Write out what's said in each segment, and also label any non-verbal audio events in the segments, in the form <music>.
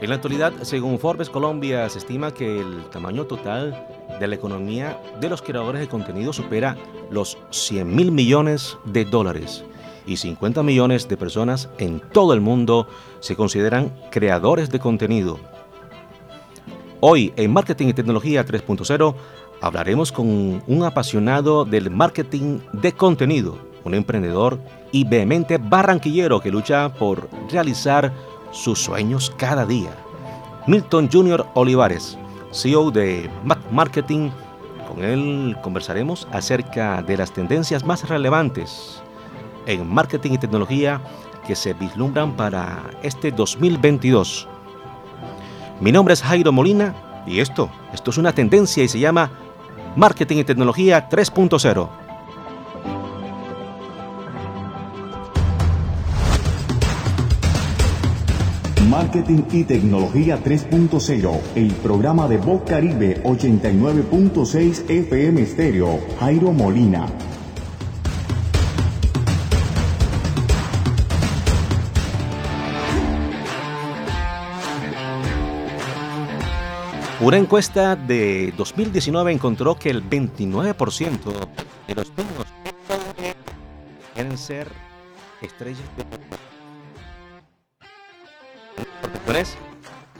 En la actualidad, según Forbes Colombia, se estima que el tamaño total de la economía de los creadores de contenido supera los 100 mil millones de dólares y 50 millones de personas en todo el mundo se consideran creadores de contenido. Hoy en Marketing y Tecnología 3.0 hablaremos con un apasionado del marketing de contenido, un emprendedor y vehemente barranquillero que lucha por realizar sus sueños cada día. Milton Junior Olivares, CEO de Mac Marketing. Con él conversaremos acerca de las tendencias más relevantes en marketing y tecnología que se vislumbran para este 2022. Mi nombre es Jairo Molina y esto, esto es una tendencia y se llama Marketing y Tecnología 3.0. Marketing y Tecnología 3.0, el programa de Voz Caribe 89.6 FM Estéreo, Jairo Molina. Una encuesta de 2019 encontró que el 29% de los niños quieren ser estrellas de profesiones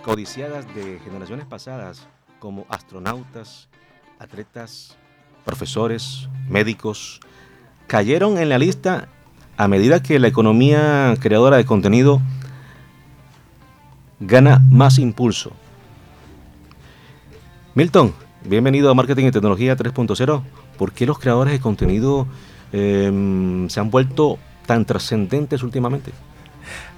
codiciadas de generaciones pasadas como astronautas, atletas, profesores, médicos, cayeron en la lista a medida que la economía creadora de contenido gana más impulso. Milton, bienvenido a Marketing y Tecnología 3.0. ¿Por qué los creadores de contenido em, se han vuelto tan trascendentes últimamente?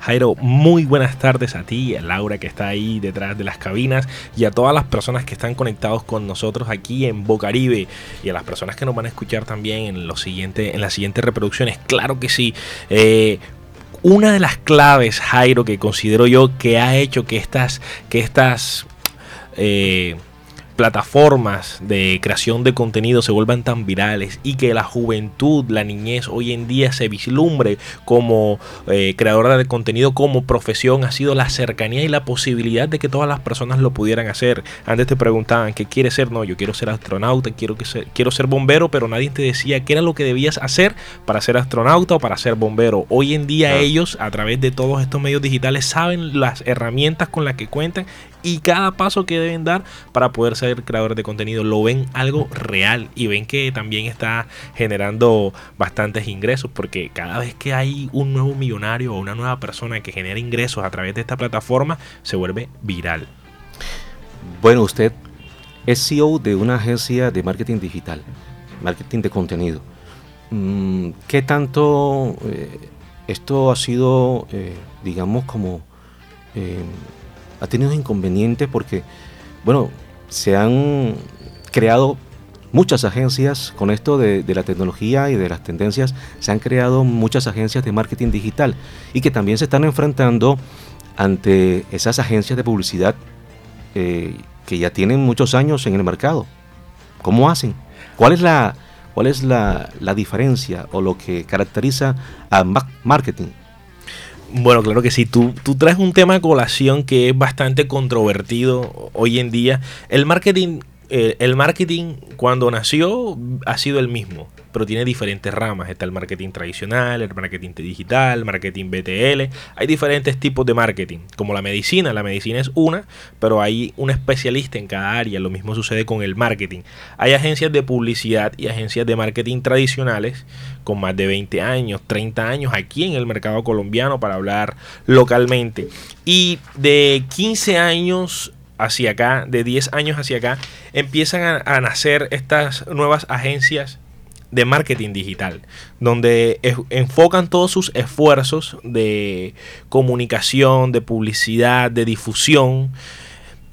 Jairo, muy buenas tardes a ti, a Laura que está ahí detrás de las cabinas y a todas las personas que están conectados con nosotros aquí en Bocaribe y a las personas que nos van a escuchar también en, en las siguientes reproducciones. Claro que sí. Eh, una de las claves, Jairo, que considero yo que ha hecho que estas, que estas eh, plataformas de creación de contenido se vuelvan tan virales y que la juventud, la niñez hoy en día se vislumbre como eh, creadora de contenido como profesión ha sido la cercanía y la posibilidad de que todas las personas lo pudieran hacer. Antes te preguntaban qué quieres ser, no, yo quiero ser astronauta, quiero, que quiero ser bombero, pero nadie te decía qué era lo que debías hacer para ser astronauta o para ser bombero. Hoy en día ellos a través de todos estos medios digitales saben las herramientas con las que cuentan y cada paso que deben dar para poder ser creadores de contenido. Lo ven algo real y ven que también está generando bastantes ingresos porque cada vez que hay un nuevo millonario o una nueva persona que genera ingresos a través de esta plataforma, se vuelve viral. Bueno, usted es CEO de una agencia de marketing digital, marketing de contenido. Mm, ¿Qué tanto eh, esto ha sido, eh, digamos, como... Eh, ha tenido inconvenientes porque, bueno, se han creado muchas agencias con esto de, la tecnología y de las tendencias, se han creado muchas agencias de marketing digital y que también se están enfrentando ante esas agencias de publicidad eh, que ya tienen muchos años en el mercado. ¿Cómo hacen? ¿Cuál es la, cuál es la, la diferencia o lo que caracteriza a marketing? Bueno, claro que sí. Tú, tú traes un tema de colación que es bastante controvertido hoy en día. El marketing, el marketing cuando nació ha sido el mismo pero tiene diferentes ramas. Está el marketing tradicional, el marketing digital, marketing BTL. Hay diferentes tipos de marketing, como la medicina. La medicina es una, pero hay un especialista en cada área. Lo mismo sucede con el marketing. Hay agencias de publicidad y agencias de marketing tradicionales con más de 20 años, 30 años aquí en el mercado colombiano para hablar localmente. Y de 15 años hacia acá, de 10 años hacia acá, empiezan a, a nacer estas nuevas agencias de marketing digital, donde enfocan todos sus esfuerzos de comunicación, de publicidad, de difusión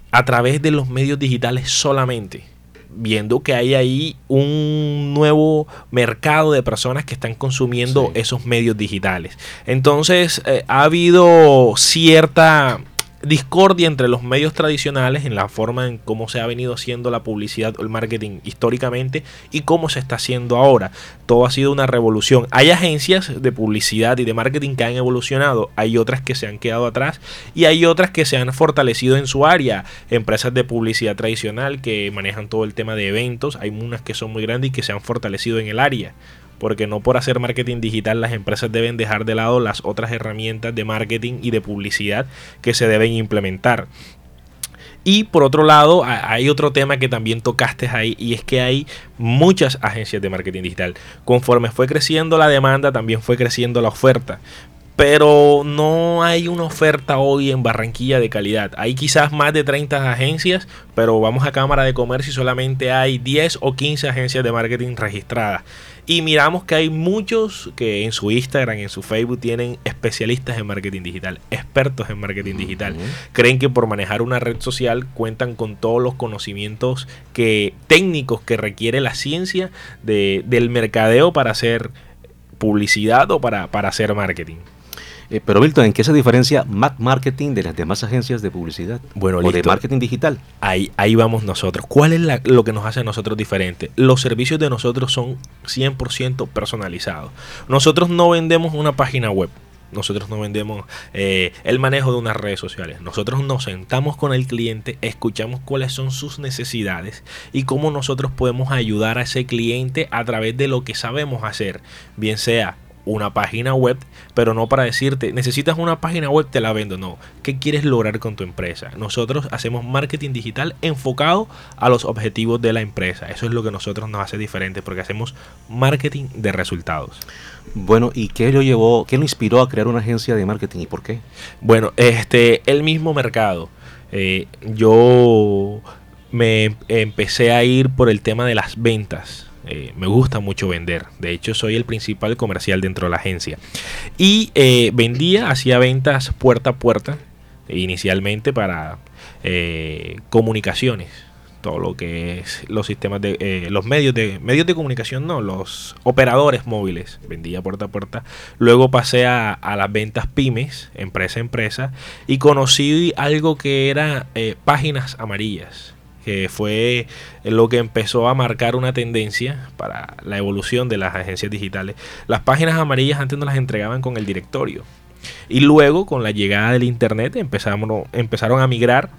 a través de los medios digitales solamente viendo que hay ahí un nuevo mercado de personas que están consumiendo esos medios digitales. Entonces, eh, ha habido cierta discordia entre los medios tradicionales en la forma en cómo se ha venido haciendo la publicidad o el marketing históricamente y cómo se está haciendo ahora. Todo ha sido una revolución. Hay agencias de publicidad y de marketing que han evolucionado, hay otras que se han quedado atrás y hay otras que se han fortalecido en su área. Empresas de publicidad tradicional que manejan todo el tema de eventos, hay unas que son muy grandes y que se han fortalecido en el área porque no por hacer marketing digital las empresas deben dejar de lado las otras herramientas de marketing y de publicidad que se deben implementar. Y por otro lado, hay otro tema que también tocaste ahí y es que hay muchas agencias de marketing digital. Conforme fue creciendo la demanda, también fue creciendo la oferta pero no hay una oferta hoy en Barranquilla de calidad. Hay quizás más de 30 agencias, pero vamos a Cámara de Comercio y solamente hay 10 o 15 agencias de marketing registradas. Y miramos que hay muchos que en su Instagram, en su Facebook tienen especialistas en marketing digital, expertos en marketing digital. Creen que por manejar una red social cuentan con todos los conocimientos que, técnicos que requiere la ciencia del mercadeo para hacer publicidad o para, para hacer marketing. Eh, pero Milton, ¿en qué se diferencia Mac Marketing de las demás agencias de publicidad? Bueno, o de marketing digital. Ahí, ahí vamos nosotros. ¿Cuál es lo que nos hace a nosotros diferente? Los servicios de nosotros son 100% personalizados. Nosotros no vendemos una página web. Nosotros no vendemos eh, el manejo de unas redes sociales. Nosotros nos sentamos con el cliente, escuchamos cuáles son sus necesidades y cómo nosotros podemos ayudar a ese cliente a través de lo que sabemos hacer, bien sea una página web, pero no para decirte, necesitas una página web, te la vendo. No, ¿qué quieres lograr con tu empresa? Nosotros hacemos marketing digital enfocado a los objetivos de la empresa. Eso es lo que nosotros nos hace diferente, porque hacemos marketing de resultados. Bueno, ¿y qué lo llevó, qué lo inspiró a crear una agencia de marketing y por qué? Bueno, este, el mismo mercado. Eh, yo me empecé a ir por el tema de las ventas eh, me gusta mucho vender. De hecho, soy el principal comercial dentro de la agencia. Y eh, vendía, hacía ventas puerta a puerta, inicialmente para eh, comunicaciones. Todo lo que es los sistemas de los medios de medios de comunicación, no, los operadores móviles. Vendía puerta a puerta. Luego pasé a, a las ventas pymes, empresa a empresa, y conocí algo que era páginas amarillas que fue lo que empezó a marcar una tendencia para la evolución de las agencias digitales. Las páginas amarillas antes no las entregaban con el directorio. Y luego, con la llegada del Internet, empezamos, empezaron a migrar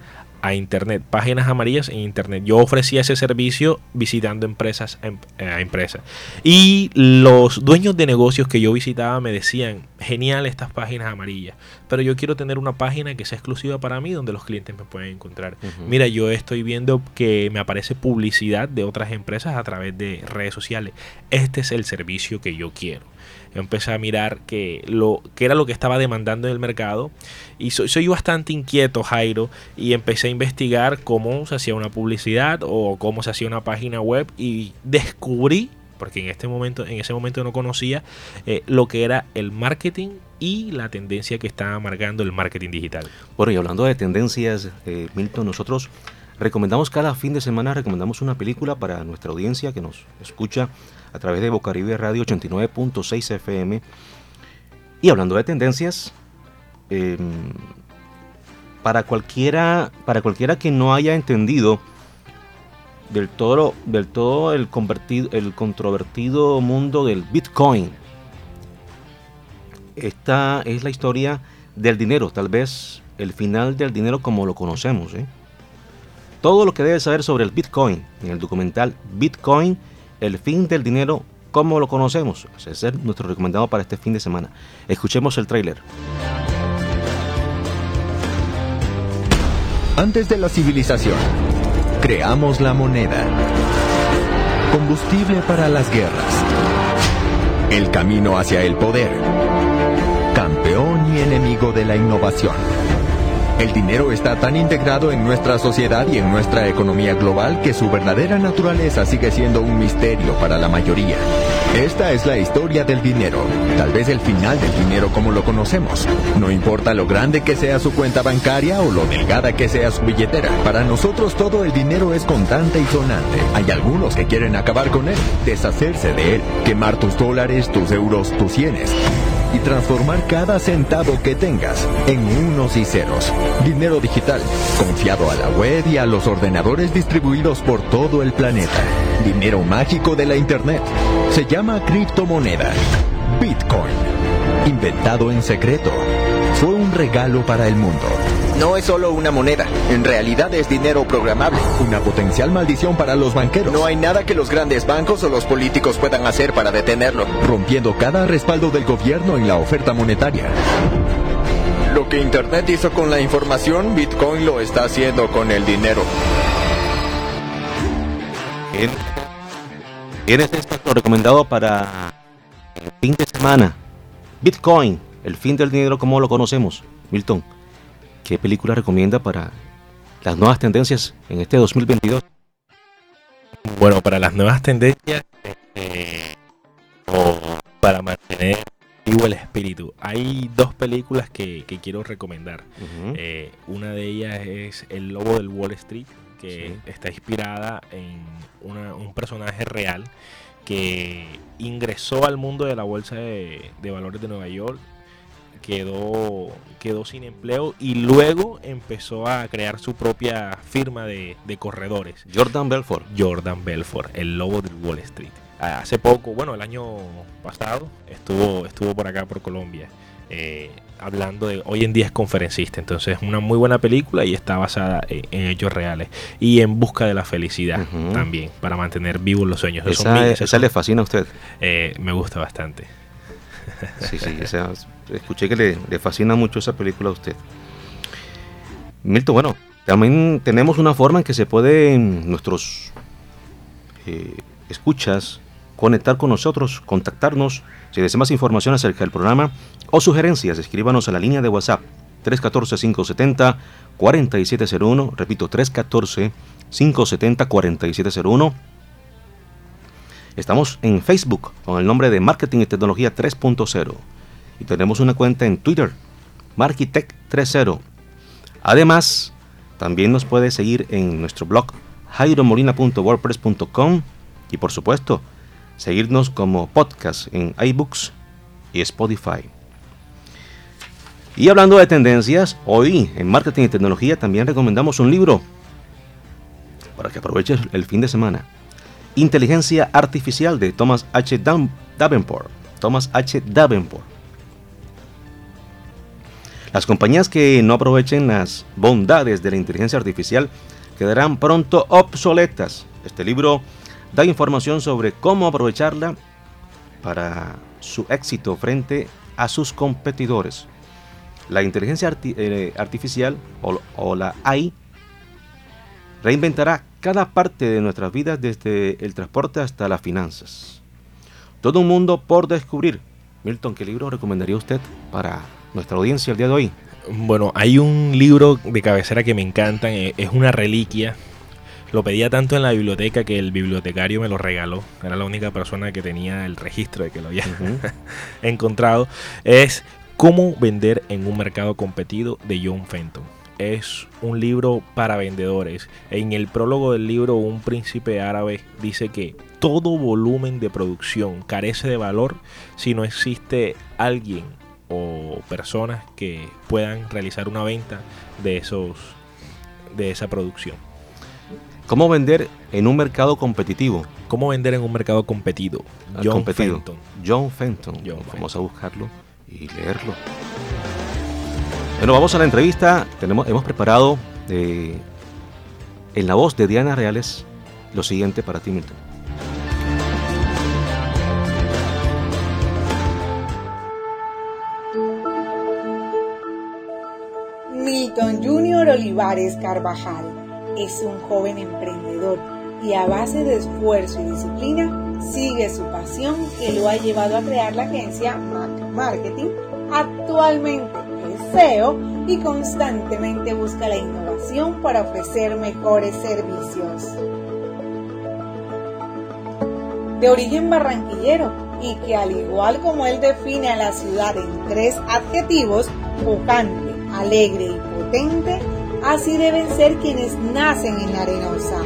a Internet, páginas amarillas en Internet. Yo ofrecía ese servicio visitando empresas em, eh, a empresas. Y los dueños de negocios que yo visitaba me decían, genial estas páginas amarillas, pero yo quiero tener una página que sea exclusiva para mí donde los clientes me pueden encontrar. Mira, yo estoy viendo que me aparece publicidad de otras empresas a través de redes sociales. Este es el servicio que yo quiero empecé a mirar que, lo, que era lo que estaba demandando en el mercado. Y soy, bastante inquieto, Jairo, y empecé a investigar cómo se hacía una publicidad o cómo se hacía una página web y descubrí porque en este momento, en ese momento no conocía eh, lo que era el marketing y la tendencia que estaba marcando el marketing digital. Bueno, y hablando de tendencias, eh, Milton, nosotros recomendamos cada fin de semana, recomendamos una película para nuestra audiencia que nos escucha a través de Bocaribe Radio 89.6 FM. Y hablando de tendencias, em, para, cualquiera, para cualquiera que no haya entendido del todo, del todo el, convertido, el controvertido mundo del Bitcoin, esta es la historia del dinero, tal vez el final del dinero como lo conocemos. ¿eh? Todo lo que debes saber sobre el Bitcoin en el documental Bitcoin el fin del dinero como lo conocemos. Es nuestro recomendado para este fin de semana. Escuchemos el tráiler. Antes de la civilización, creamos la moneda. Combustible para las guerras. El camino hacia el poder. Campeón y enemigo de la innovación. El dinero está tan integrado en nuestra sociedad y en nuestra economía global que su verdadera naturaleza sigue siendo un misterio para la mayoría. Esta es la historia del dinero, tal vez el final del dinero como lo conocemos. No importa lo grande que sea su cuenta bancaria o lo delgada que sea su billetera, para nosotros todo el dinero es contante y sonante. Hay algunos que quieren acabar con él, deshacerse de él, quemar tus dólares, tus euros, tus yenes. Y transformar cada centavo que tengas en unos y ceros. Dinero digital, confiado a la web y a los ordenadores distribuidos por todo el planeta. Dinero mágico de la Internet. Se llama criptomoneda. Bitcoin. Inventado en secreto. Fue un regalo para el mundo. No es solo una moneda, en realidad es dinero programable. Una potencial maldición para los banqueros. No hay nada que los grandes bancos o los políticos puedan hacer para detenerlo. Rompiendo cada respaldo del gobierno en la oferta monetaria. Lo que Internet hizo con la información, Bitcoin lo está haciendo con el dinero. Bien. Bien, este es lo recomendado para el fin de semana. Bitcoin, el fin del dinero como lo conocemos. Milton, ¿qué película recomienda para las nuevas tendencias en este 2022? Bueno, para las nuevas tendencias eh, o para mantener vivo el espíritu, hay dos películas que, que quiero recomendar. Eh, una de ellas es El Lobo del Wall Street, que Sí. está inspirada en una- un personaje real que ingresó al mundo de la bolsa de, de valores de Nueva York, quedó, quedó sin empleo y luego empezó a crear su propia firma de, de corredores. Jordan Belfort. Jordan Belfort, el lobo del Wall Street. Hace poco, bueno, el año pasado, estuvo, estuvo por acá, por Colombia, eh, hablando de, hoy en día es conferencista, entonces es una muy buena película y está basada en, en hechos reales y en busca de la felicidad también, para mantener vivos los sueños. Esos son Esa, mi- esa, le fascina a usted. eh, me gusta bastante. Sí, sí, esa- escuché que le, fascina mucho esa película a usted. Milton, bueno, también tenemos una forma en que se pueden nuestros eh, escuchas conectar con nosotros, contactarnos. Si desea más información acerca del programa o sugerencias, escríbanos a la línea de WhatsApp 314-570-4701. Repito, 314-570-4701. Estamos en Facebook con el nombre de Marketing y Tecnología 3.0 y tenemos una cuenta en Twitter, Markitech 3.0. Además, también nos puede seguir en nuestro blog jairomolina.wordpress.com y por supuesto, seguirnos como podcast en iBooks y Spotify. Y hablando de tendencias, hoy en Marketing y Tecnología también recomendamos un libro para que aproveches el fin de semana. Inteligencia Artificial de Thomas H. Davenport. Thomas H. Davenport. Las compañías que no aprovechen las bondades de la inteligencia artificial quedarán pronto obsoletas. Este libro da información sobre cómo aprovecharla para su éxito frente a sus competidores. La inteligencia eh, artificial o, o la AI reinventará cada parte de nuestras vidas desde el transporte hasta las finanzas. Todo un mundo por descubrir. Milton, ¿qué libro recomendaría usted para nuestra audiencia el día de hoy? Bueno, hay un libro de cabecera que me encanta, eh, es una reliquia. Lo pedía tanto en la biblioteca que el bibliotecario me lo regaló. Era la única persona que tenía el registro de que lo había <laughs> encontrado. Es Cómo vender en un mercado competido de John Fenton. Es un libro para vendedores. En el prólogo del libro, un príncipe árabe dice que todo volumen de producción carece de valor si no existe alguien o personas que puedan realizar una venta de esos de esa producción. ¿Cómo vender en un mercado competitivo? ¿Cómo vender en un mercado competido? Ah, John competido. Fenton. John Fenton. John vamos a buscarlo y leerlo. Bueno, vamos a la entrevista. Tenemos, hemos preparado eh, en la voz de Diana Reales lo siguiente para ti, Milton. Milton Junior Olivares Carvajal es un joven emprendedor y a base de esfuerzo y disciplina sigue su pasión que lo ha llevado a crear la agencia Mac Marketing. Actualmente es CEO y constantemente busca la innovación para ofrecer mejores servicios. De origen barranquillero y que al igual como él define a la ciudad en tres adjetivos, pujante, alegre y potente, así deben ser quienes nacen en la arenosa.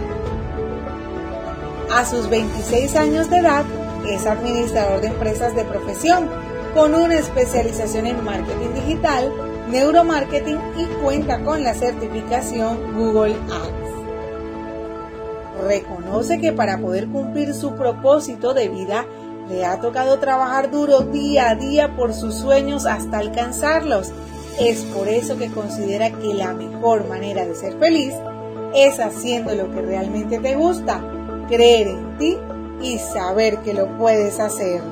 A sus 26 años de edad es administrador de empresas de profesión, con una especialización en marketing digital, neuromarketing y cuenta con la certificación Google Ads. Reconoce que para poder cumplir su propósito de vida, le ha tocado trabajar duro día a día por sus sueños hasta alcanzarlos. Es por eso que considera que la mejor manera de ser feliz es haciendo lo que realmente te gusta, creer en ti y saber que lo puedes hacer.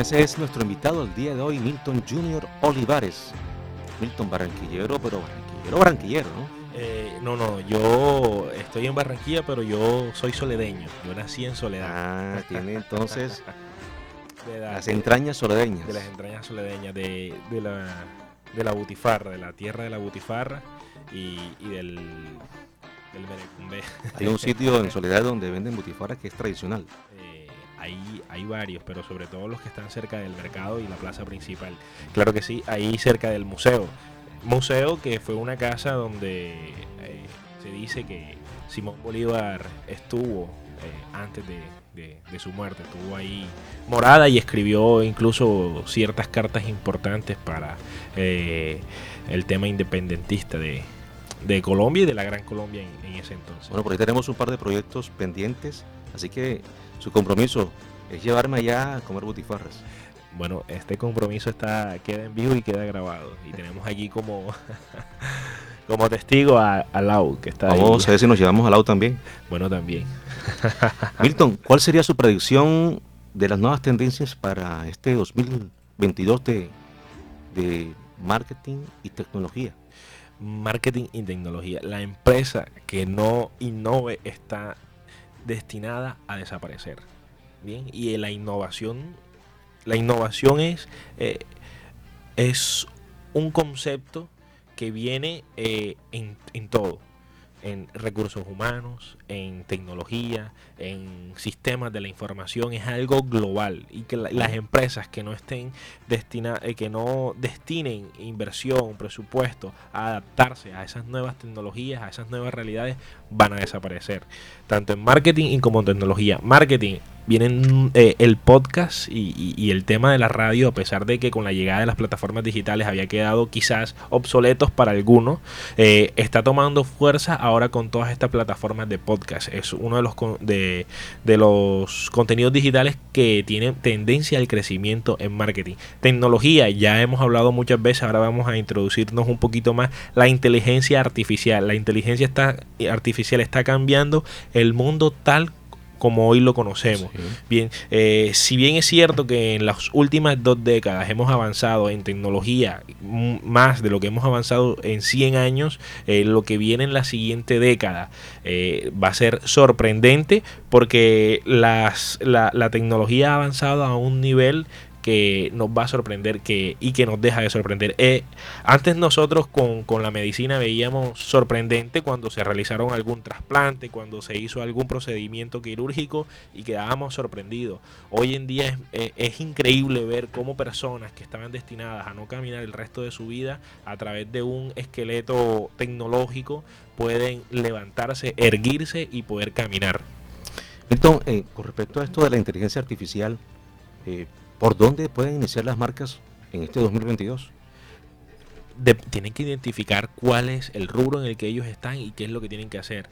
ese es nuestro invitado el día de hoy, Milton Junior Olivares. Milton Barranquillero, pero Barranquillero, Barranquillero, ¿no? Eh, no, no, yo estoy en Barranquilla, pero yo soy soledeño. Yo nací en Soledad. Ah, tiene entonces <laughs> las entrañas soledeñas. De las entrañas soledeñas, de, la, de la butifarra, de la tierra de la butifarra y, del, del Hay un sitio en <laughs> Soledad donde venden butifarra que es tradicional. Eh, hay, hay varios, pero sobre todo los que están cerca del mercado y la plaza principal. Claro que sí, ahí cerca del museo. Museo que fue una casa donde eh, se dice que Simón Bolívar estuvo eh, antes de, su muerte, estuvo ahí morada y escribió incluso ciertas cartas importantes para eh, el tema independentista de, Colombia y de la Gran Colombia en, ese entonces. Bueno, por ahí tenemos un par de proyectos pendientes, así que su compromiso es llevarme allá a comer butifarras. Bueno, este compromiso está queda en vivo y queda grabado. Y tenemos aquí como, <laughs> como testigo a, Lau, que está Vamos a ver si nos llevamos a Lau también. Bueno, también. <laughs> Milton, ¿cuál sería su predicción de las nuevas tendencias para este 2022 de, de marketing y tecnología? Marketing y tecnología. La empresa que no innove está destinada a desaparecer. Bien, y la innovación, la innovación es, eh, es un concepto que viene eh, en, en todo en recursos humanos, en tecnología, en sistemas de la información, es algo global y que las empresas que no estén destinadas, eh, que no destinen inversión, presupuesto a adaptarse a esas nuevas tecnologías, a esas nuevas realidades, van a desaparecer, tanto en marketing como en tecnología. Marketing vienen eh, el podcast y, el tema de la radio, a pesar de que con la llegada de las plataformas digitales había quedado quizás obsoletos para algunos, eh, está tomando fuerza ahora con todas estas plataformas de podcast. Es uno de los, de, de los contenidos digitales que tienen tendencia al crecimiento en marketing. Tecnología, ya hemos hablado muchas veces, ahora vamos a introducirnos un poquito más la inteligencia artificial. La inteligencia está, artificial está cambiando el mundo tal como hoy lo conocemos. Bien, eh, si bien es cierto que en las últimas dos décadas hemos avanzado en tecnología más de lo que hemos avanzado en 100 años, eh, lo que viene en la siguiente década eh, va a ser sorprendente porque las, la, la tecnología ha avanzado a un nivel que nos va a sorprender que, y que nos deja de sorprender. Eh, antes nosotros con, la medicina veíamos sorprendente cuando se realizaron algún trasplante, cuando se hizo algún procedimiento quirúrgico y quedábamos sorprendidos. Hoy en día es, eh, es increíble ver cómo personas que estaban destinadas a no caminar el resto de su vida a través de un esqueleto tecnológico pueden levantarse, erguirse y poder caminar. Entonces, eh, con respecto a esto de la inteligencia artificial, eh, ¿Por dónde pueden iniciar las marcas en este 2022? tienen que identificar cuál es el rubro en el que ellos están y qué es lo que tienen que hacer.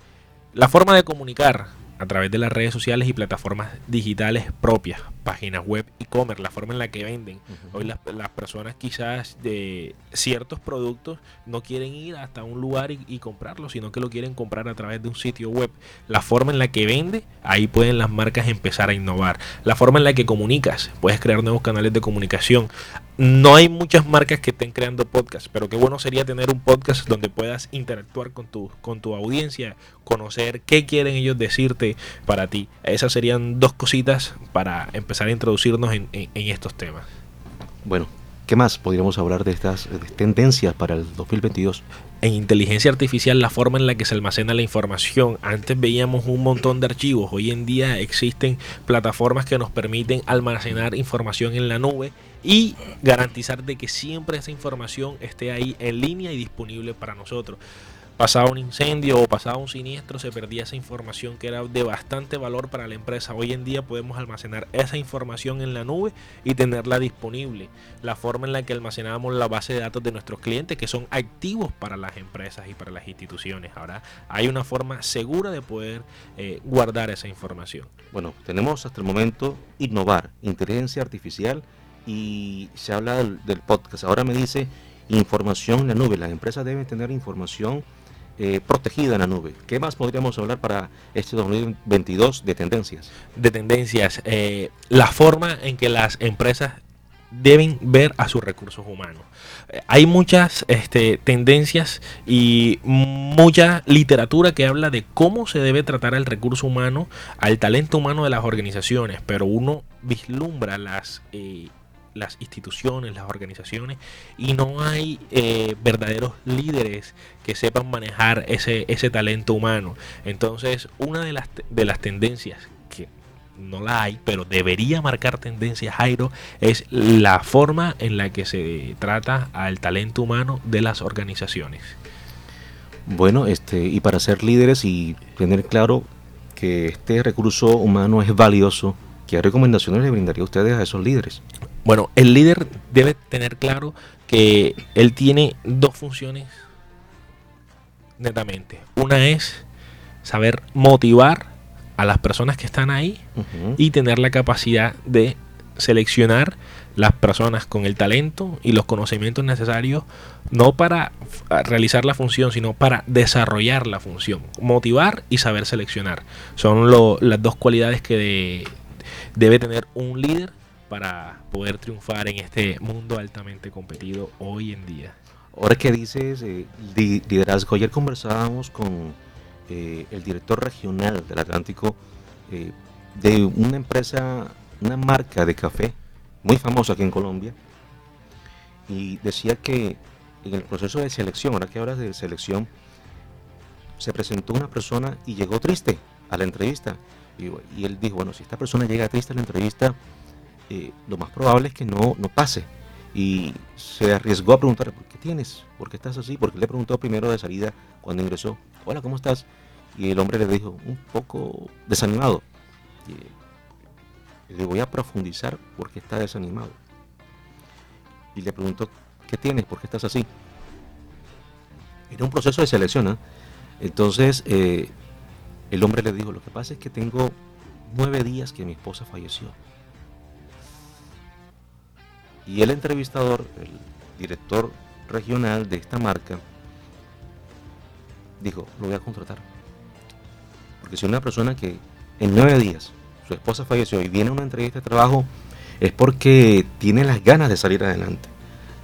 La forma de comunicar a través de las redes sociales y plataformas digitales propias, páginas web, e-commerce, la forma en la que venden. Hoy las, personas quizás de ciertos productos no quieren ir hasta un lugar y, y, comprarlo, sino que lo quieren comprar a través de un sitio web. La forma en la que vende, ahí pueden las marcas empezar a innovar. La forma en la que comunicas, puedes crear nuevos canales de comunicación no hay muchas marcas que estén creando podcasts, pero qué bueno sería tener un podcast donde puedas interactuar con tu, con tu audiencia, conocer qué quieren ellos decirte para ti. Esas serían dos cositas para empezar a introducirnos en, estos temas. Bueno, ¿qué más podríamos hablar de estas tendencias para el 2022? en inteligencia artificial la forma en la que se almacena la información. Antes veíamos un montón de archivos, hoy en día existen plataformas que nos permiten almacenar información en la nube y garantizar de que siempre esa información esté ahí en línea y disponible para nosotros. Pasaba un incendio o pasaba un siniestro, se perdía esa información que era de bastante valor para la empresa. Hoy en día podemos almacenar esa información en la nube y tenerla disponible. La forma en la que almacenamos la base de datos de nuestros clientes, que son activos para las empresas y para las instituciones. Ahora hay una forma segura de poder eh, guardar esa información. Bueno, tenemos hasta el momento innovar, inteligencia artificial y se habla del, del podcast. Ahora me dice información en la nube. Las empresas deben tener información eh, protegida en la nube. ¿Qué más podríamos hablar para este 2022 de tendencias? De tendencias, eh, la forma en que las empresas deben ver a sus recursos humanos. Eh, hay muchas este, tendencias y mucha literatura que habla de cómo se debe tratar al recurso humano, al talento humano de las organizaciones, pero uno vislumbra las las instituciones, las organizaciones, y no hay eh, verdaderos líderes que sepan manejar ese, ese talento humano. Entonces, una de las, de las tendencias que no la hay, pero debería marcar tendencia, Jairo, es la forma en la que se trata al talento humano de las organizaciones. Bueno, este, y para ser líderes y tener claro que este recurso humano es valioso, ¿qué recomendaciones le brindaría a ustedes a esos líderes? Bueno, el líder debe tener claro que él tiene dos funciones netamente. Una es saber motivar a las personas que están ahí y tener la capacidad de seleccionar las personas con el talento y los conocimientos necesarios no para realizar la función, sino para desarrollar la función. Motivar y saber seleccionar. Son las dos cualidades que debe tener un líder para poder triunfar en este mundo altamente competido hoy en día. Ahora que dices eh, liderazgo, ayer conversábamos con eh, el director regional del Atlántico eh, de una empresa, una marca de café muy famosa aquí en Colombia, y decía que en el proceso de selección, ahora que hablas de selección, se presentó una persona y llegó triste a la entrevista. Y, y él dijo, bueno, si esta persona llega triste a la entrevista, eh, lo más probable es que no, no pase. Y se arriesgó a preguntar, ¿por qué tienes? ¿Por qué estás así? Porque le preguntó primero de salida cuando ingresó, hola, ¿cómo estás? Y el hombre le dijo, un poco desanimado. Y le voy a profundizar porque está desanimado. Y le preguntó, ¿qué tienes? ¿Por qué estás así? Era un proceso de selección. ¿eh? Entonces, eh, el hombre le dijo, lo que pasa es que tengo nueve días que mi esposa falleció. Y el entrevistador, el director regional de esta marca, dijo, lo voy a contratar. Porque si una persona que en nueve días su esposa falleció y viene a una entrevista de trabajo, es porque tiene las ganas de salir adelante.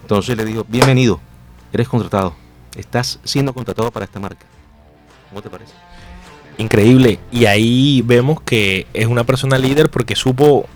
Entonces le dijo, bienvenido, eres contratado, estás siendo contratado para esta marca. ¿Cómo te parece? Increíble. Y ahí vemos que es una persona líder porque supo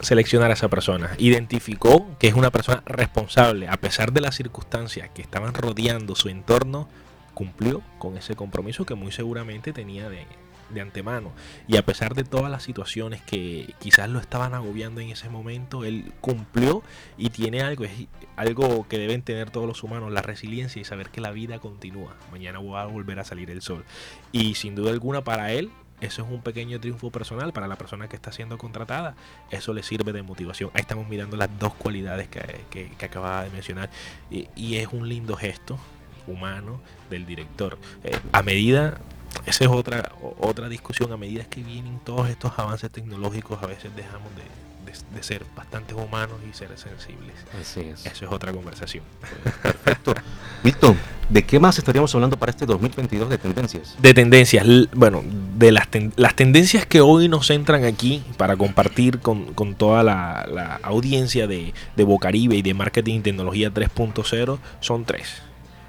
seleccionar a esa persona. Identificó que es una persona responsable, a pesar de las circunstancias que estaban rodeando su entorno, cumplió con ese compromiso que muy seguramente tenía de, de antemano. Y a pesar de todas las situaciones que quizás lo estaban agobiando en ese momento, él cumplió y tiene algo, es algo que deben tener todos los humanos, la resiliencia y saber que la vida continúa. Mañana va a volver a salir el sol. Y sin duda alguna para él eso es un pequeño triunfo personal para la persona que está siendo contratada. Eso le sirve de motivación. Ahí estamos mirando las dos cualidades que, que, acababa de mencionar. Y, es un lindo gesto humano del director. Eh, a medida, esa es otra, otra discusión, a medida que vienen todos estos avances tecnológicos, a veces dejamos de, de, ser bastante humanos y ser sensibles. Así es. Eso es otra conversación. Perfecto. Milton, ¿de qué más estaríamos hablando para este 2022 de tendencias? De tendencias, bueno, de las, las tendencias que hoy nos entran aquí para compartir con, con toda la, audiencia de, de Bocaribe y de Marketing y Tecnología 3.0 son tres.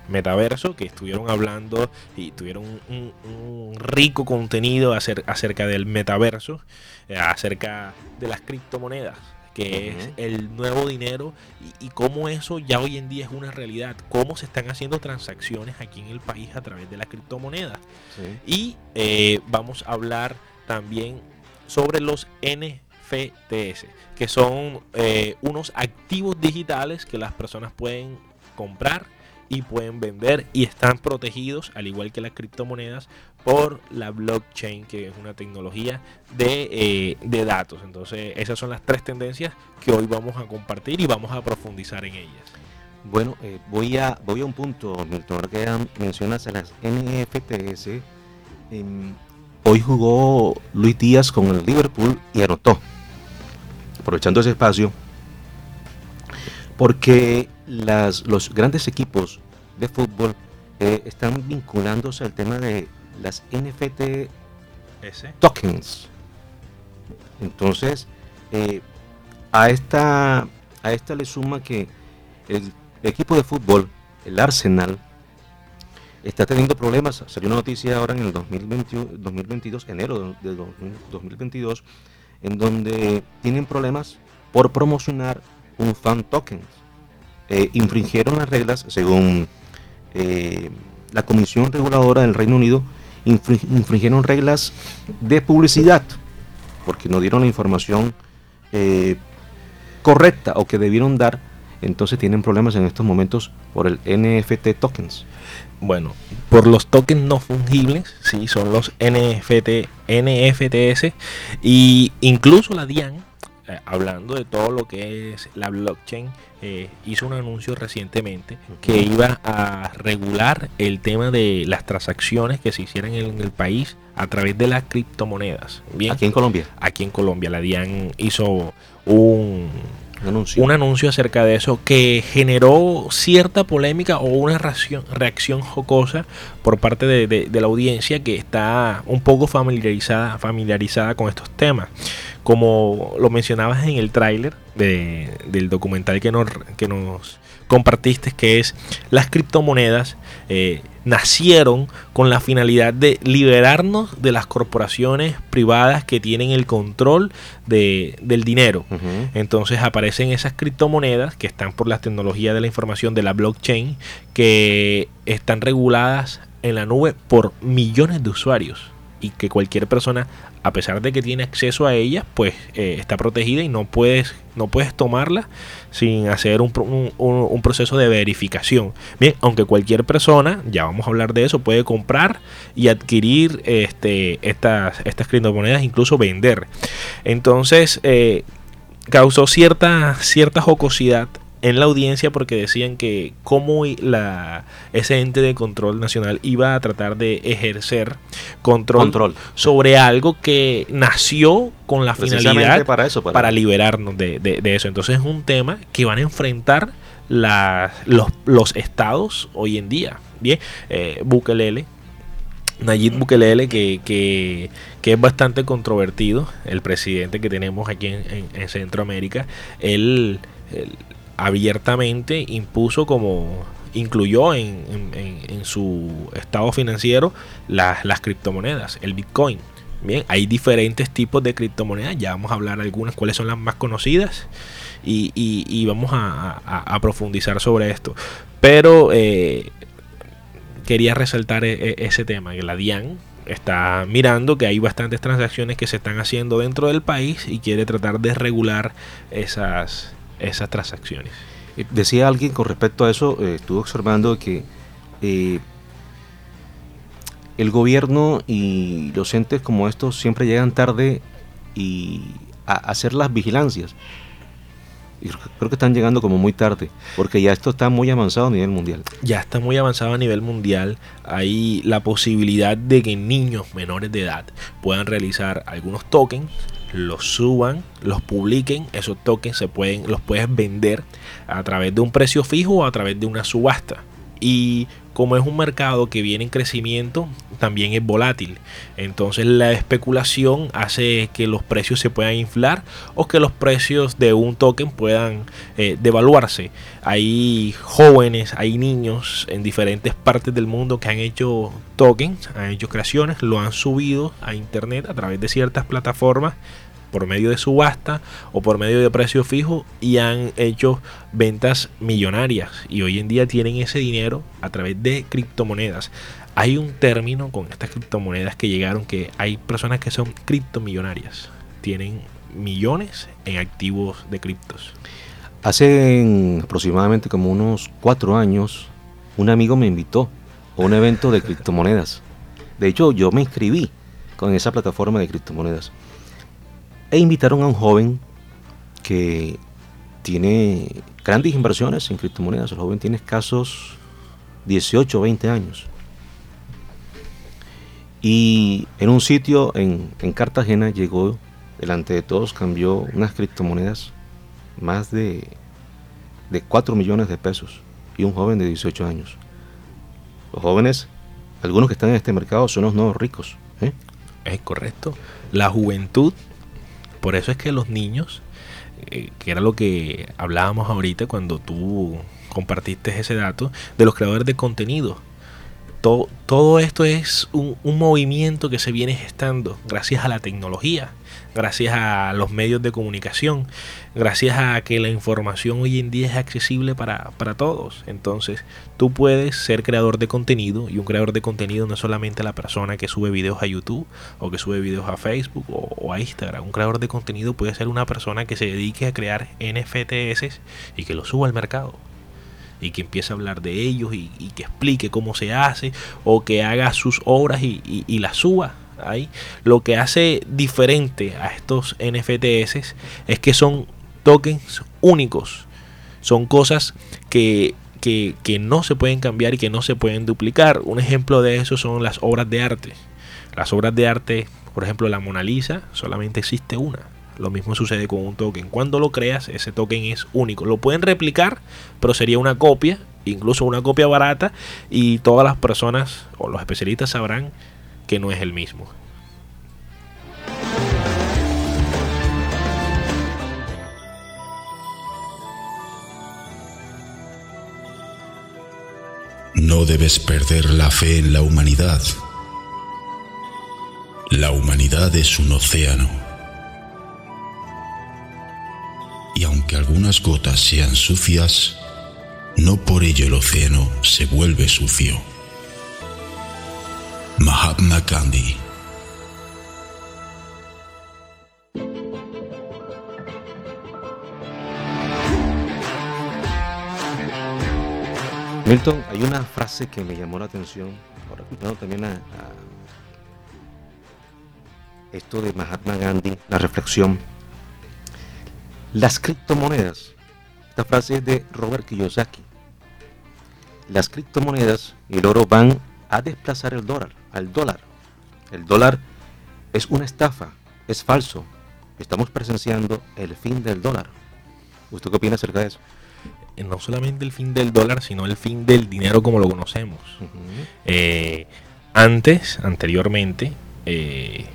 Metaverso que estuvieron hablando y tuvieron un, rico contenido acerca del metaverso, eh, acerca de las criptomonedas que es el nuevo dinero y, cómo eso ya hoy en día es una realidad, cómo se están haciendo transacciones aquí en el país a través de las criptomonedas. Y eh, vamos a hablar también sobre los NFTs, que son eh, unos activos digitales que las personas pueden comprar y pueden vender y están protegidos, al igual que las criptomonedas, por la blockchain, que es una tecnología de, eh, de datos. Entonces, esas son las tres tendencias que hoy vamos a compartir y vamos a profundizar en ellas. Bueno, eh, voy, a, voy a un punto, Milton, ahora que mencionas a las NFTs. Em, hoy jugó Luis Díaz con el Liverpool y anotó, aprovechando ese espacio, porque las, los grandes equipos de fútbol eh, están vinculándose al tema de las NFT tokens. Entonces, eh, a, esta, a esta le suma que el equipo de fútbol, el Arsenal, está teniendo problemas. Salió una noticia ahora en el 2022, enero de 2022, en donde tienen problemas por promocionar un fan token. Eh, infringieron las reglas según eh, la Comisión Reguladora del Reino Unido, infringieron reglas de publicidad porque no dieron la información eh, correcta o que debieron dar entonces tienen problemas en estos momentos por el NFT tokens. Bueno, por los tokens no fungibles, sí, son los NFT, NFTs y incluso la DIAN, hablando de todo lo que es la blockchain, eh, hizo un anuncio recientemente que iba a regular el tema de las transacciones que se hicieran en el país a través de las criptomonedas. Bien, aquí en Colombia. Aquí en Colombia, la DIAN hizo un un anuncio. acerca de eso que generó cierta polémica o una reacción, reacción jocosa por parte de, la audiencia que está un poco familiarizada, familiarizada con estos temas. Como lo mencionabas en el tráiler del documental que nos, que nos compartiste, que es las criptomonedas eh, nacieron con la finalidad de liberarnos de las corporaciones privadas que tienen el control de, del dinero. Entonces aparecen esas criptomonedas que están por la tecnología de la información de la blockchain, que están reguladas en la nube por millones de usuarios y que cualquier persona a pesar de que tiene acceso a ella, pues eh, está protegida y no puedes, no puedes tomarla sin hacer un, proceso de verificación. Bien, aunque cualquier persona, ya vamos a hablar de eso, puede comprar y adquirir este, estas, estas criptomonedas, incluso vender. Entonces, eh, causó cierta, cierta jocosidad en la audiencia porque decían que cómo la, ese ente de control nacional iba a tratar de ejercer control, sobre algo que nació con la finalidad para, eso, para... liberarnos de, eso. Entonces es un tema que van a enfrentar los, los, estados hoy en día. Bien, eh, Bukelele, Nayib Bukelele, que, que, es bastante controvertido, el presidente que tenemos aquí en, Centroamérica, él abiertamente impuso como incluyó en, su estado financiero las, criptomonedas, el Bitcoin. Bien, hay diferentes tipos de criptomonedas, ya vamos a hablar algunas, cuáles son las más conocidas y, vamos a, profundizar sobre esto. Pero eh, quería resaltar e, e, ese tema, que la DIAN está mirando que hay bastantes transacciones que se están haciendo dentro del país y quiere tratar de regular esas, esas transacciones. Eh, decía alguien con respecto a eso, eh, estuve observando que eh, el gobierno y los entes como estos siempre llegan tarde y a hacer las vigilancias. Y creo que están llegando como muy tarde, porque ya esto está muy avanzado a nivel mundial. Ya está muy avanzado a nivel mundial. Hay la posibilidad de que niños menores de edad puedan realizar algunos tokens los suban, los publiquen, esos tokens se pueden, los puedes vender a través de un precio fijo o a través de una subasta. Y como es un mercado que viene en crecimiento, también es volátil. Entonces la especulación hace que los precios se puedan inflar o que los precios de un token puedan eh, devaluarse. Hay jóvenes, hay niños en diferentes partes del mundo que han hecho tokens, han hecho creaciones, lo han subido a internet a través de ciertas plataformas por medio de subasta o por medio de precio fijo y han hecho ventas millonarias y hoy en día tienen ese dinero a través de criptomonedas. Hay un término con estas criptomonedas que llegaron que hay personas que son criptomillonarias, tienen millones en activos de criptos. Hace aproximadamente como unos cuatro años un amigo me invitó a un evento de criptomonedas. De hecho, yo me inscribí con esa plataforma de criptomonedas. E invitaron a un joven que tiene grandes inversiones en criptomonedas. El joven tiene escasos 18 o 20 años. Y en un sitio en, en Cartagena llegó, delante de todos, cambió unas criptomonedas más de, de 4 millones de pesos. Y un joven de 18 años. Los jóvenes, algunos que están en este mercado, son los nuevos ricos. ¿eh? Es correcto. La juventud, por eso es que los niños, eh, que era lo que hablábamos ahorita cuando tú compartiste ese dato, de los creadores de contenido. Todo, esto es un, movimiento que se viene gestando gracias a la tecnología, gracias a los medios de comunicación, gracias a que la información hoy en día es accesible para, para todos. Entonces, tú puedes ser creador de contenido y un creador de contenido no es solamente la persona que sube videos a YouTube o que sube videos a Facebook o, a Instagram. Un creador de contenido puede ser una persona que se dedique a crear NFTs y que lo suba al mercado y que empiece a hablar de ellos y, que explique cómo se hace o que haga sus obras y, y las suba ahí. Lo que hace diferente a estos NFTs es que son tokens únicos. Son cosas que, que, que no se pueden cambiar y que no se pueden duplicar. Un ejemplo de eso son las obras de arte. Las obras de arte, por ejemplo, la Mona Lisa, solamente existe una. Lo mismo sucede con un token. Cuando lo creas, ese token es único. Lo pueden replicar, pero sería una copia, incluso una copia barata, y todas las personas o los especialistas sabrán que no es el mismo. No debes perder la fe en la humanidad. La humanidad es un océano y aunque algunas gotas sean sucias, no por ello el océano se vuelve sucio. Mahatma Gandhi Milton, hay una frase que me llamó la atención, ahora también a, a esto de Mahatma Gandhi, la reflexión las criptomonedas. Esta frase es de Robert Kiyosaki. Las criptomonedas y el oro van a desplazar el dólar, al dólar. El dólar es una estafa, es falso. Estamos presenciando el fin del dólar. ¿Usted qué opina acerca de eso? No solamente el fin del dólar, sino el fin del dinero como lo conocemos. Uh -huh. eh, antes, anteriormente, eh,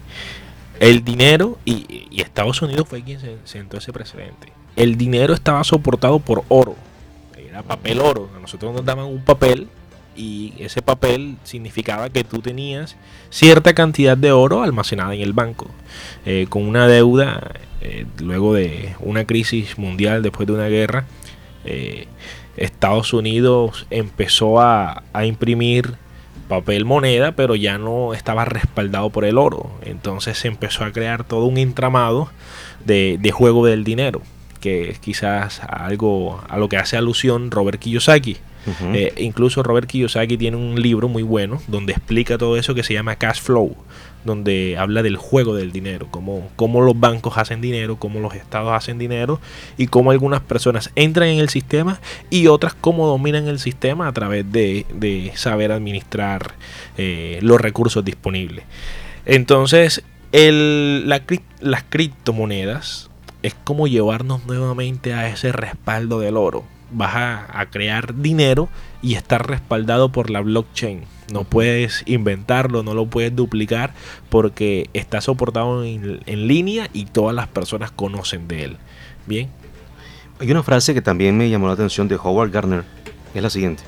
el dinero, y, y, Estados Unidos fue quien se sentó ese precedente. El dinero estaba soportado por oro, era papel oro. A nosotros nos daban un papel y ese papel significaba que tú tenías cierta cantidad de oro almacenada en el banco. Eh, con una deuda, eh, luego de una crisis mundial, después de una guerra, eh, Estados Unidos empezó a, a imprimir papel moneda, pero ya no estaba respaldado por el oro. Entonces se empezó a crear todo un entramado de, de juego del dinero, que es quizás algo a lo que hace alusión Robert Kiyosaki. Eh, incluso Robert Kiyosaki tiene un libro muy bueno donde explica todo eso que se llama Cash Flow, donde habla del juego del dinero, cómo, cómo los bancos hacen dinero, cómo los estados hacen dinero y cómo algunas personas entran en el sistema y otras cómo dominan el sistema a través de, de saber administrar eh, los recursos disponibles. Entonces, el, la, las criptomonedas es como llevarnos nuevamente a ese respaldo del oro. Vas a, a crear dinero y estar respaldado por la blockchain. No puedes inventarlo, no lo puedes duplicar porque está soportado en, en, línea y todas las personas conocen de él. Bien. Hay una frase que también me llamó la atención de Howard Gardner, es la siguiente.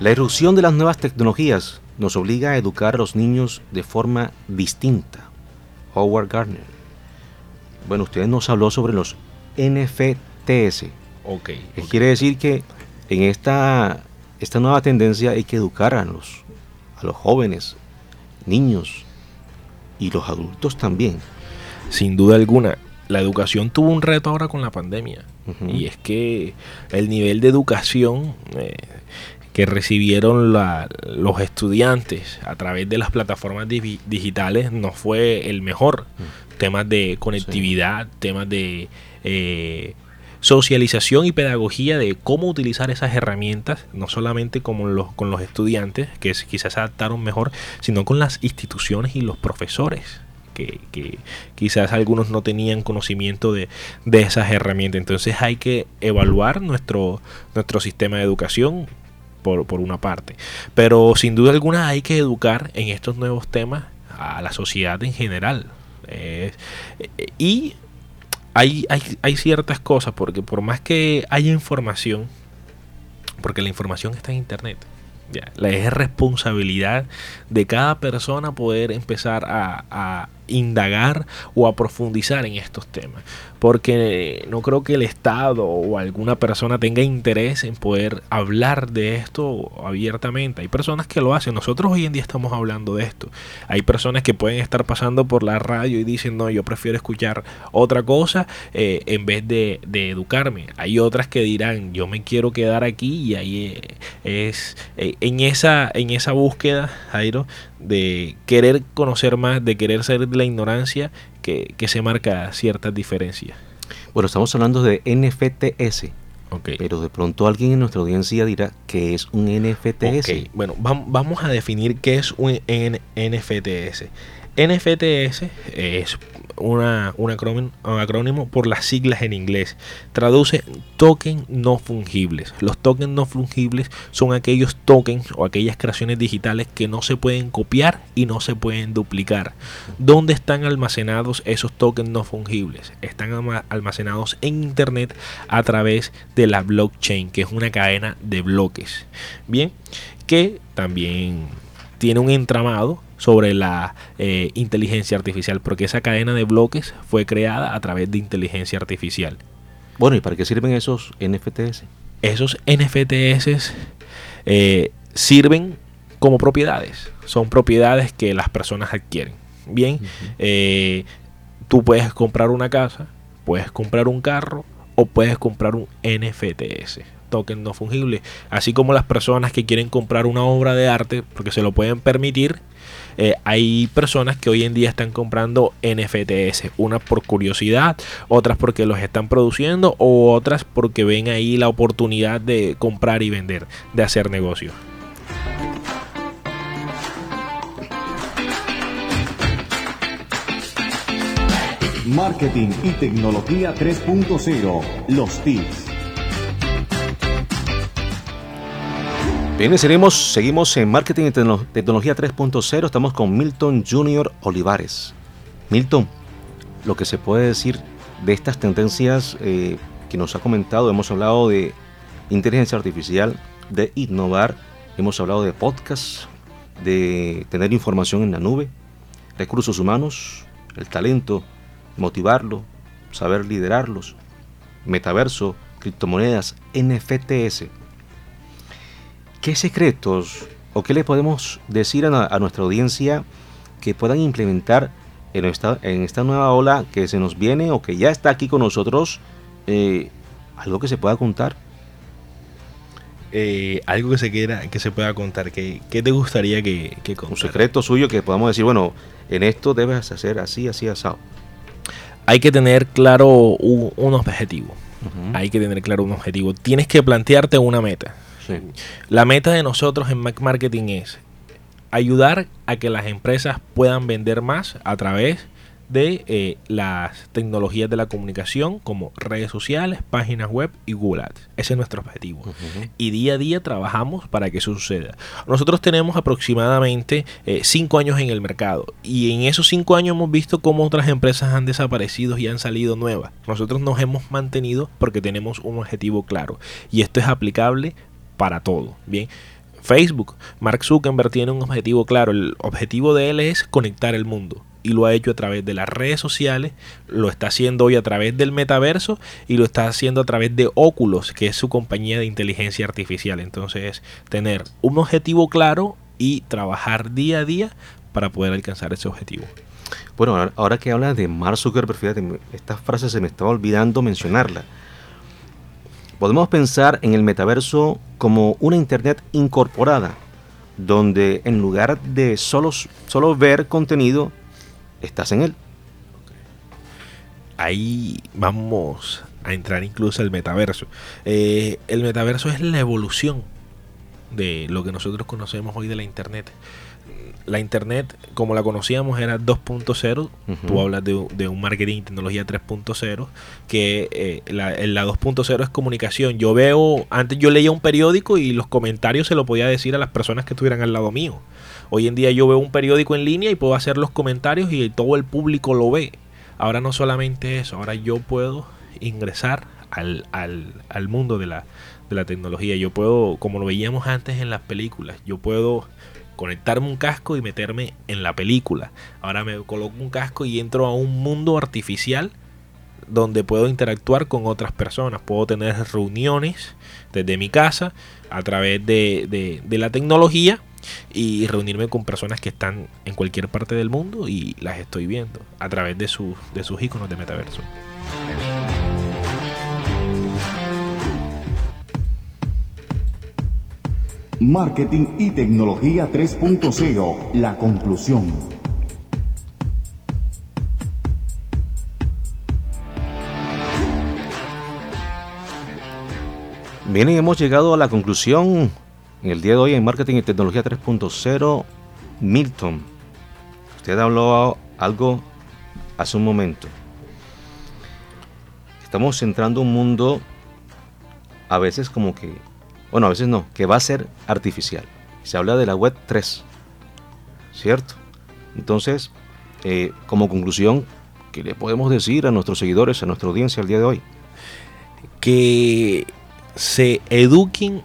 La irrupción de las nuevas tecnologías nos obliga a educar a los niños de forma distinta. Howard Gardner. Bueno, usted nos habló sobre los NFTs. Ok. okay. Quiere decir que en esta, esta nueva tendencia hay que educar a los, a los jóvenes, niños y los adultos también. Sin duda alguna, la educación tuvo un reto ahora con la pandemia. Uh -huh. Y es que el nivel de educación eh, que recibieron los estudiantes a través de las plataformas digitales no fue el mejor. Mm. Temas de conectividad, temas de eh, socialización y pedagogía de cómo utilizar esas herramientas, no solamente con los, con los estudiantes, que quizás se adaptaron mejor, sino con las instituciones y los profesores. Que, quizás algunos no tenían conocimiento de, esas herramientas. Entonces hay que evaluar nuestro, nuestro sistema de educación por, una parte. Pero sin duda alguna hay que educar en estos nuevos temas a la sociedad en general. Eh, y hay, hay, ciertas cosas, porque por más que haya información, porque la información está en Internet, ya, es responsabilidad de cada persona poder empezar a indagar o a profundizar en estos temas porque no creo que el Estado o alguna persona tenga interés en poder hablar de esto abiertamente. Hay personas que lo hacen, nosotros hoy en día estamos hablando de esto. Hay personas que pueden estar pasando por la radio y dicen, no, yo prefiero escuchar otra cosa eh, en vez de, educarme. Hay otras que dirán, yo me quiero quedar aquí y ahí eh, es eh, en, esa, en esa búsqueda, Jairo, de querer conocer más, de querer ser de la ignorancia, que, se marca ciertas diferencias. Bueno, estamos hablando de NFTS. Pero de pronto alguien en nuestra audiencia dirá que es un NFTS. Bueno, vamos a definir qué es un NFTS. NFTS es una, un, acrónimo, por las siglas en inglés. Traduce token no fungibles. Los tokens no fungibles son aquellos tokens o aquellas creaciones digitales que no se pueden copiar y no se pueden duplicar. ¿Dónde están almacenados esos tokens no fungibles? Están almacenados en Internet a través de la blockchain, que es una cadena de bloques. Bien, que también tiene un entramado sobre la eh, inteligencia artificial, porque esa cadena de bloques fue creada a través de inteligencia artificial. Bueno, ¿y para qué sirven esos NFTs? Esos NFTs eh, sirven como propiedades, son propiedades que las personas adquieren. Bien, eh, tú puedes comprar una casa, puedes comprar un carro o puedes comprar un NFTs token no fungible. Así como las personas que quieren comprar una obra de arte porque se lo pueden permitir, eh, hay personas que hoy en día están comprando NFTs, unas por curiosidad, otras porque los están produciendo o otras porque ven ahí la oportunidad de comprar y vender, de hacer negocio. Marketing y tecnología 3.0, los tips. Bien, seguimos, seguimos en Marketing y Tecnología 3.0. Estamos con Milton Junior Olivares. Milton, lo que se puede decir de estas tendencias eh, que nos ha comentado, hemos hablado de inteligencia artificial, de innovar, hemos hablado de podcast, de tener información en la nube, recursos humanos, el talento, motivarlo, saber liderarlos, metaverso, criptomonedas, NFTs. ¿Qué secretos o qué le podemos decir a, nuestra audiencia que puedan implementar en esta, en esta, nueva ola que se nos viene o que ya está aquí con nosotros? Eh, algo que se pueda contar. Eh, algo que se quiera que se pueda contar ¿qué, te gustaría que, que un secreto suyo que podamos decir bueno en esto debes hacer así así asado hay que tener claro un, objetivo. Hay que tener claro un objetivo. Tienes que plantearte una meta la meta de nosotros en Mac Marketing es ayudar a que las empresas puedan vender más a través de eh, las tecnologías de la comunicación como redes sociales, páginas web y Google Ads. Ese es nuestro objetivo. Y día a día trabajamos para que eso suceda. Nosotros tenemos aproximadamente eh, cinco años en el mercado y en esos cinco años hemos visto cómo otras empresas han desaparecido y han salido nuevas. Nosotros nos hemos mantenido porque tenemos un objetivo claro y esto es aplicable para todo. Bien. Facebook, Mark Zuckerberg tiene un objetivo claro. El objetivo de él es conectar el mundo. Y lo ha hecho a través de las redes sociales, lo está haciendo hoy a través del metaverso y lo está haciendo a través de Oculus, que es su compañía de inteligencia artificial. Entonces, tener un objetivo claro y trabajar día a día para poder alcanzar ese objetivo. Bueno, ahora que hablas de Mark Zuckerberg, fíjate, esta frase se me estaba olvidando mencionarla Podemos pensar en el metaverso como una Internet incorporada, donde en lugar de solo, solo ver contenido, estás en él. Ahí vamos a entrar incluso al metaverso. Eh, el metaverso es la evolución de lo que nosotros conocemos hoy de la Internet la internet como la conocíamos era 2.0, tú hablas de, un marketing y tecnología 3.0, que eh, la, la 2.0 es comunicación. Yo veo, antes yo leía un periódico y los comentarios se lo podía decir a las personas que estuvieran al lado mío. Hoy en día yo veo un periódico en línea y puedo hacer los comentarios y todo el público lo ve. Ahora no solamente eso, ahora yo puedo ingresar al, al, al mundo de la, de la tecnología. Yo puedo, como lo veíamos antes en las películas, yo puedo conectarme un casco y meterme en la película. Ahora me coloco un casco y entro a un mundo artificial donde puedo interactuar con otras personas. Puedo tener reuniones desde mi casa a través de, la tecnología y reunirme con personas que están en cualquier parte del mundo y las estoy viendo a través de, sus, de sus iconos de metaverso. Marketing y Tecnología 3.0, la conclusión. Bien, hemos llegado a la conclusión en el día de hoy en Marketing y Tecnología 3.0. Milton, usted habló algo hace un momento. Estamos entrando un mundo a veces como que bueno, a veces no, que va a ser artificial. Se habla de la web 3, ¿cierto? Entonces, eh, como conclusión, ¿qué le podemos decir a nuestros seguidores, a nuestra audiencia el día de hoy? Que se eduquen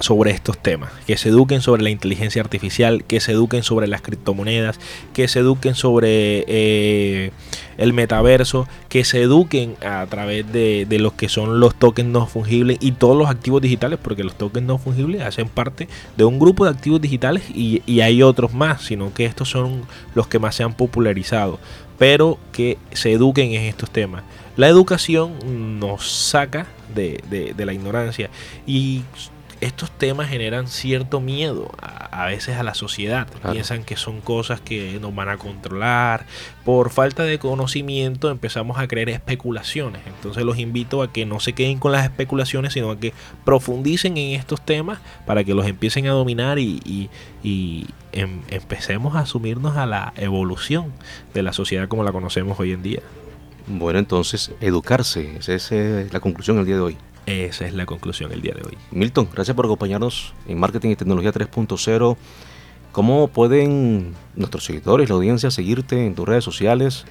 sobre estos temas, que se eduquen sobre la inteligencia artificial, que se eduquen sobre las criptomonedas, que se eduquen sobre eh, el metaverso, que se eduquen a través de, de los que son los tokens no fungibles y todos los activos digitales, porque los tokens no fungibles hacen parte de un grupo de activos digitales y, y hay otros más, sino que estos son los que más se han popularizado, pero que se eduquen en estos temas. La educación nos saca de, de, de la ignorancia y estos temas generan cierto miedo a, veces a la sociedad. Piensan que son cosas que nos van a controlar. Por falta de conocimiento empezamos a creer especulaciones. Entonces los invito a que no se queden con las especulaciones, sino a que profundicen en estos temas para que los empiecen a dominar y, em, empecemos a asumirnos a la evolución de la sociedad como la conocemos hoy en día. Bueno, entonces, educarse, esa es la conclusión del día de hoy. Esa es la conclusión el día de hoy. Milton, gracias por acompañarnos en Marketing y Tecnología 3.0. ¿Cómo pueden nuestros seguidores, la audiencia, seguirte en tus redes sociales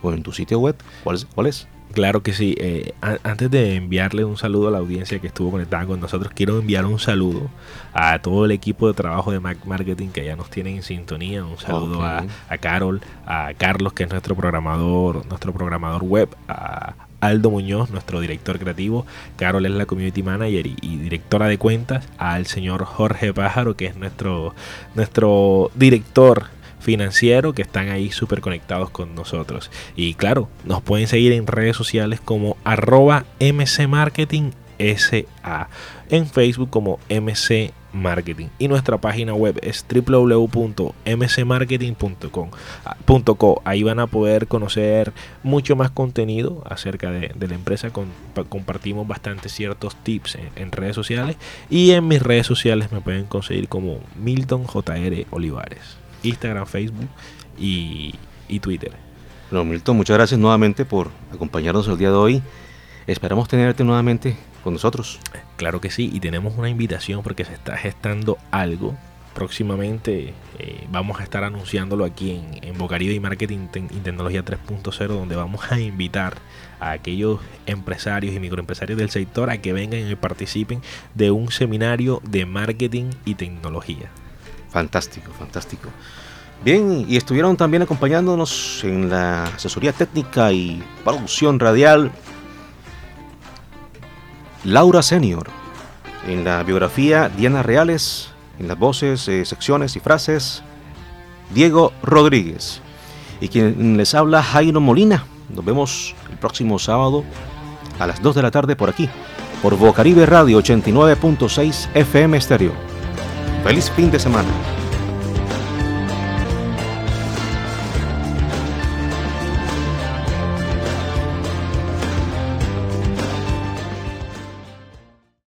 o en tu sitio web? ¿Cuál es? Cuál es? Claro que sí. Eh, antes de enviarle un saludo a la audiencia que estuvo conectada con nosotros, quiero enviar un saludo a todo el equipo de trabajo de Mac Marketing que ya nos tienen en sintonía. Un saludo a, a, Carol, a Carlos, que es nuestro programador, nuestro programador web, a Aldo Muñoz, nuestro director creativo, Carol es la community manager y, directora de cuentas, al señor Jorge Pájaro, que es nuestro, nuestro director financiero que están ahí súper conectados con nosotros. Y claro, nos pueden seguir en redes sociales como arroba en Facebook como mc marketing. Y nuestra página web es www.mcmarketing.com.co ahí van a poder conocer mucho más contenido acerca de, la empresa. Compartimos bastante ciertos tips en, redes sociales. Y en mis redes sociales me pueden conseguir como Milton JR Olivares. Instagram, Facebook y, y Twitter. Bueno Milton muchas gracias nuevamente por acompañarnos el día de hoy. Esperamos tenerte nuevamente con nosotros. Claro que sí, y tenemos una invitación porque se está gestando algo. Próximamente eh, vamos a estar anunciándolo aquí en, en y Marketing y Tecnología 3.0, donde vamos a invitar a aquellos empresarios y microempresarios del sector a que vengan y participen de un seminario de marketing y tecnología. Fantástico, fantástico. Bien, y estuvieron también acompañándonos en la asesoría técnica y producción radial Laura Senior. En la biografía, Diana Reales. En las voces, eh, secciones y frases, Diego Rodríguez. Y quien les habla, Jairo Molina. Nos vemos el próximo sábado a las 2 de la tarde por aquí, por Bocaribe Radio 89.6 FM Estéreo. Feliz fin de semana.